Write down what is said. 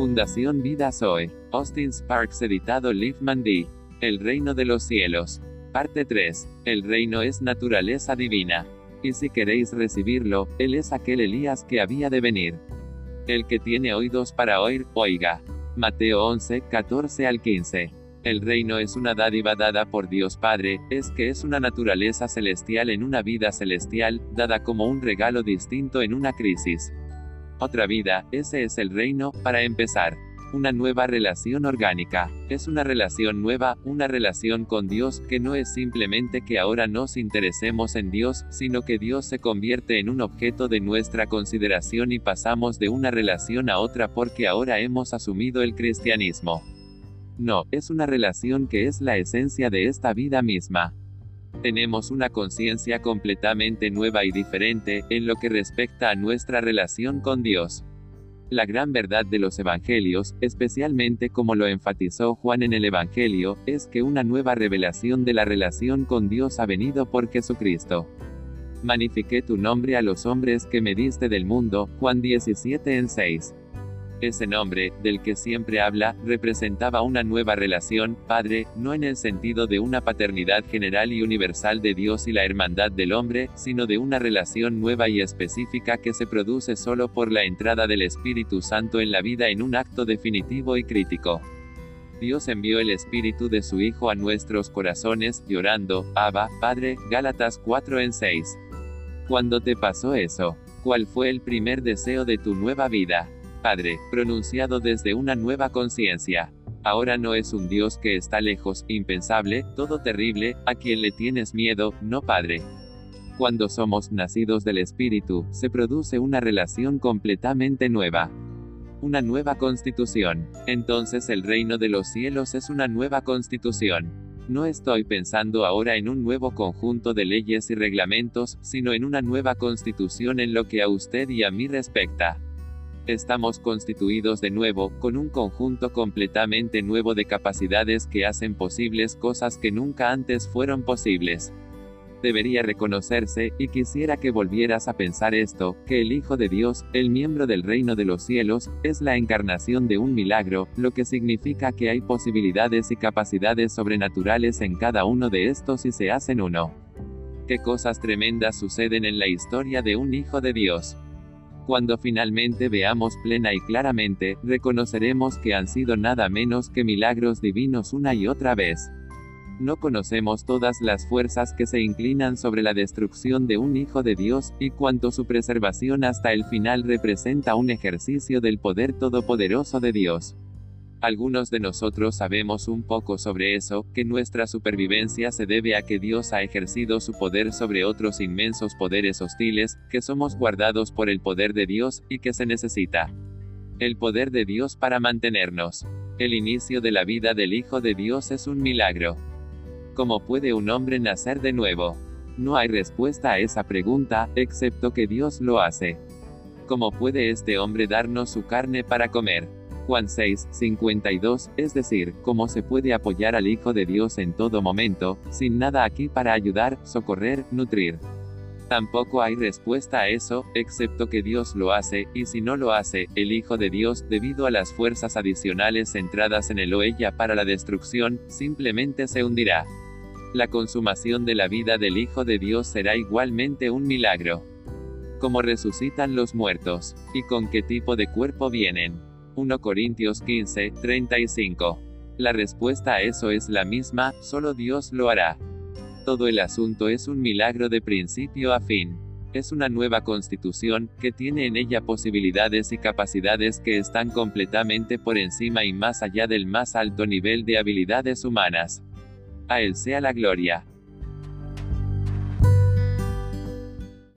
Fundación Vida Zoe. Austin Sparks editado Liefman D. El reino de los cielos. Parte 3. El reino es naturaleza divina. Y si queréis recibirlo, Él es aquel Elías que había de venir. El que tiene oídos para oír, oiga. Mateo 11, 14 al 15. El reino es una dádiva dada por Dios Padre, es que es una naturaleza celestial en una vida celestial, dada como un regalo distinto en una crisis. Otra vida, ese es el reino, para empezar. Una nueva relación orgánica. Es una relación nueva, una relación con Dios, que no es simplemente que ahora nos interesemos en Dios, sino que Dios se convierte en un objeto de nuestra consideración y pasamos de una relación a otra porque ahora hemos asumido el cristianismo. No, es una relación que es la esencia de esta vida misma. Tenemos una conciencia completamente nueva y diferente, en lo que respecta a nuestra relación con Dios. La gran verdad de los evangelios, especialmente como lo enfatizó Juan en el Evangelio, es que una nueva revelación de la relación con Dios ha venido por Jesucristo. Magnifiqué tu nombre a los hombres que me diste del mundo, Juan 17 en 6. Ese nombre, del que siempre habla, representaba una nueva relación, Padre, no en el sentido de una paternidad general y universal de Dios y la hermandad del hombre, sino de una relación nueva y específica que se produce solo por la entrada del Espíritu Santo en la vida en un acto definitivo y crítico. Dios envió el Espíritu de su Hijo a nuestros corazones, llorando, Abba, Padre, Gálatas 4 en 6. ¿Cuándo te pasó eso? ¿Cuál fue el primer deseo de tu nueva vida? Padre, pronunciado desde una nueva conciencia. Ahora no es un Dios que está lejos, impensable, todo terrible, a quien le tienes miedo, no Padre. Cuando somos nacidos del Espíritu, se produce una relación completamente nueva. Una nueva constitución. Entonces el reino de los cielos es una nueva constitución. No estoy pensando ahora en un nuevo conjunto de leyes y reglamentos, sino en una nueva constitución en lo que a usted y a mí respecta. Estamos constituidos de nuevo, con un conjunto completamente nuevo de capacidades que hacen posibles cosas que nunca antes fueron posibles. Debería reconocerse, y quisiera que volvieras a pensar esto, que el Hijo de Dios, el miembro del reino de los cielos, es la encarnación de un milagro, lo que significa que hay posibilidades y capacidades sobrenaturales en cada uno de estos y se hacen uno. ¿Qué cosas tremendas suceden en la historia de un Hijo de Dios? Cuando finalmente veamos plena y claramente, reconoceremos que han sido nada menos que milagros divinos una y otra vez. No conocemos todas las fuerzas que se inclinan sobre la destrucción de un Hijo de Dios, y cuanto su preservación hasta el final representa un ejercicio del poder todopoderoso de Dios. Algunos de nosotros sabemos un poco sobre eso, que nuestra supervivencia se debe a que Dios ha ejercido su poder sobre otros inmensos poderes hostiles, que somos guardados por el poder de Dios, y que se necesita. El poder de Dios para mantenernos. El inicio de la vida del Hijo de Dios es un milagro. ¿Cómo puede un hombre nacer de nuevo? No hay respuesta a esa pregunta, excepto que Dios lo hace. ¿Cómo puede este hombre darnos su carne para comer? Juan 6, 52, es decir, cómo se puede apoyar al Hijo de Dios en todo momento, sin nada aquí para ayudar, socorrer, nutrir. Tampoco hay respuesta a eso, excepto que Dios lo hace, y si no lo hace, el Hijo de Dios, debido a las fuerzas adicionales centradas en el o ella para la destrucción, simplemente se hundirá. La consumación de la vida del Hijo de Dios será igualmente un milagro. ¿Cómo resucitan los muertos? ¿Y con qué tipo de cuerpo vienen? 1 Corintios 15, 35. La respuesta a eso es la misma, solo Dios lo hará. Todo el asunto es un milagro de principio a fin. Es una nueva constitución, que tiene en ella posibilidades y capacidades que están completamente por encima y más allá del más alto nivel de habilidades humanas. A Él sea la gloria.